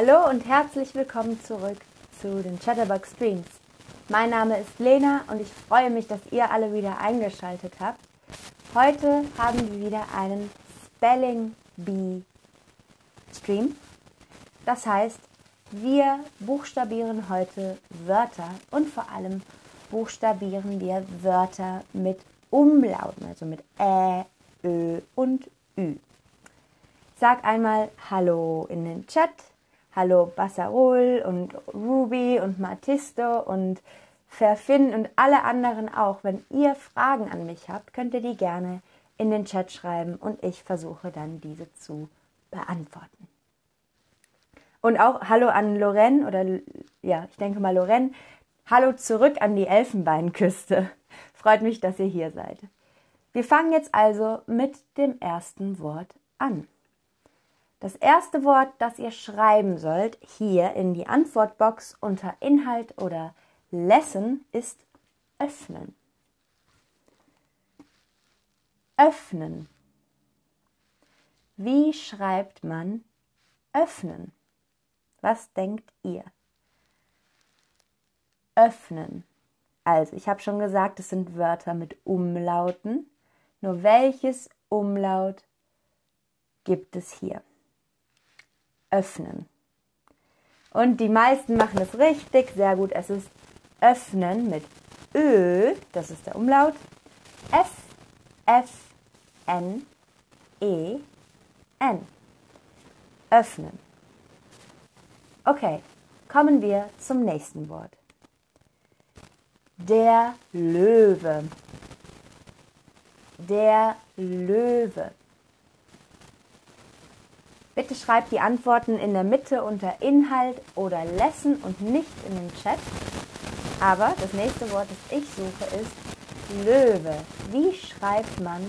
Hallo und herzlich willkommen zurück zu den Chatterbox Streams. Mein Name ist Lena und ich freue mich, dass ihr alle wieder eingeschaltet habt. Heute haben wir wieder einen Spelling Bee Stream. Das heißt, wir buchstabieren heute Wörter und vor allem buchstabieren wir Wörter mit Umlauten, also mit Ä, Ö und Ü. Sag einmal Hallo in den Chat. Hallo Bassarol und Ruby und Matisto und Verfin und alle anderen auch. Wenn ihr Fragen an mich habt, könnt ihr die gerne in den Chat schreiben und ich versuche dann diese zu beantworten. Und auch Hallo an Lorraine oder ja, ich denke mal Lorraine. Hallo zurück an die Elfenbeinküste. Freut mich, dass ihr hier seid. Wir fangen jetzt also mit dem ersten Wort an. Das erste Wort, das ihr schreiben sollt, hier in die Antwortbox unter Inhalt oder Lesson, ist öffnen. Öffnen. Wie schreibt man öffnen? Was denkt ihr? Öffnen. Also, ich habe schon gesagt, es sind Wörter mit Umlauten. Nur welches Umlaut gibt es hier? Öffnen. Und die meisten machen es richtig, sehr gut. Es ist öffnen mit Ö, das ist der Umlaut. F, F, N, E, N. Öffnen. Okay, kommen wir zum nächsten Wort. Der Löwe. Der Löwe. Bitte schreibt die Antworten in der Mitte unter Inhalt oder Lesson und nicht in den Chat. Aber das nächste Wort, das ich suche, ist Löwe. Wie schreibt man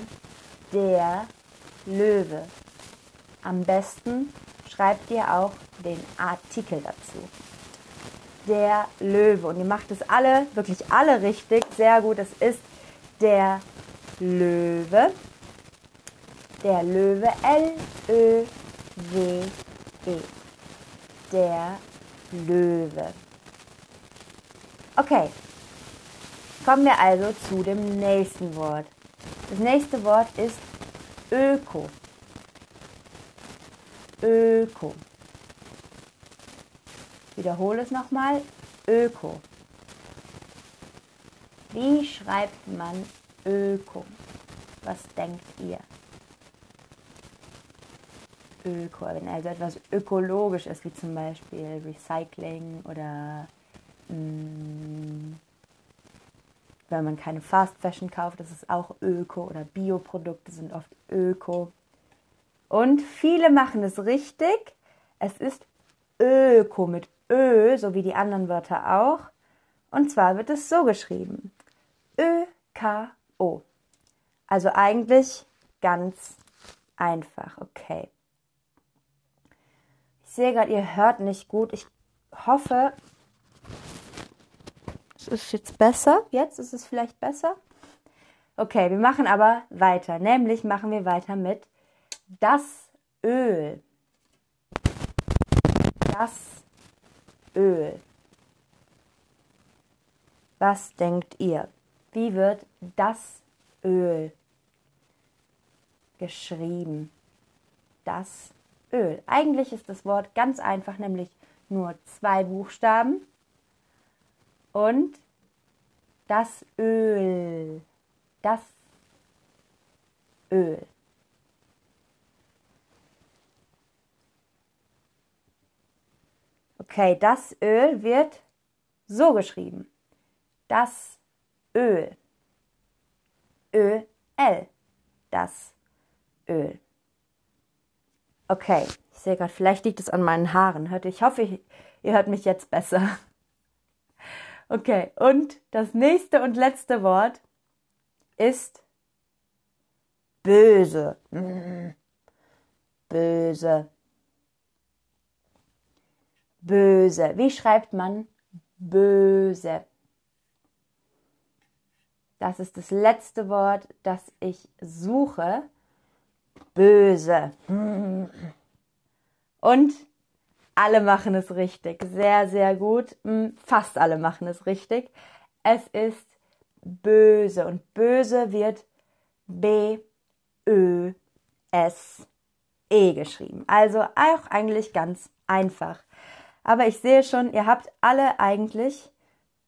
der Löwe? Am besten schreibt ihr auch den Artikel dazu. Der Löwe. Und ihr macht es alle, wirklich alle richtig. Sehr gut. Es ist der Löwe. Der Löwe. L-Ö W E. Der Löwe. Okay. Kommen wir also zu dem nächsten Wort. Das nächste Wort ist Öko. Öko. Wiederhole es nochmal. Öko. Wie schreibt man Öko? Was denkt ihr? Öko, wenn also etwas ökologisch ist, wie zum Beispiel Recycling oder mh, mm, wenn man keine Fast Fashion kauft, das ist auch Öko oder Bioprodukte sind oft Öko. Und viele machen es richtig. Es ist Öko mit Ö, so wie die anderen Wörter auch. Und zwar wird es so geschrieben. Ö-K-O. Also eigentlich ganz einfach. Okay. Sehe gerade, ihr hört nicht gut. Ich hoffe, es ist jetzt besser. Jetzt ist es vielleicht besser. Okay, wir machen aber weiter. Nämlich machen wir weiter mit das Öl. Das Öl. Was denkt ihr? Wie wird das Öl geschrieben? Das Öl. Eigentlich ist das Wort ganz einfach, nämlich nur zwei Buchstaben und das Öl. Das Öl. Okay, das Öl wird so geschrieben. Das Öl. Ö-L. Das Öl. Okay, ich sehe gerade, vielleicht liegt es an meinen Haaren. Ich hoffe, ihr hört mich jetzt besser. Okay, und das nächste und letzte Wort ist böse. Böse. Böse. Wie schreibt man böse? Das ist das letzte Wort, das ich suche böse. Und alle machen es richtig. Sehr, sehr gut. Hm, fast alle machen es richtig. Es ist böse und böse wird B, Ö, S, E geschrieben. Also auch eigentlich ganz einfach. Aber ich sehe schon, ihr habt alle eigentlich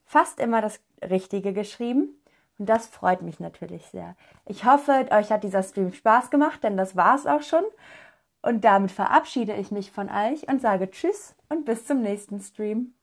fast immer das Richtige geschrieben. Und das freut mich natürlich sehr. Ich hoffe, euch hat dieser Stream Spaß gemacht, denn das war es auch schon. Und damit verabschiede ich mich von euch und sage Tschüss und bis zum nächsten Stream.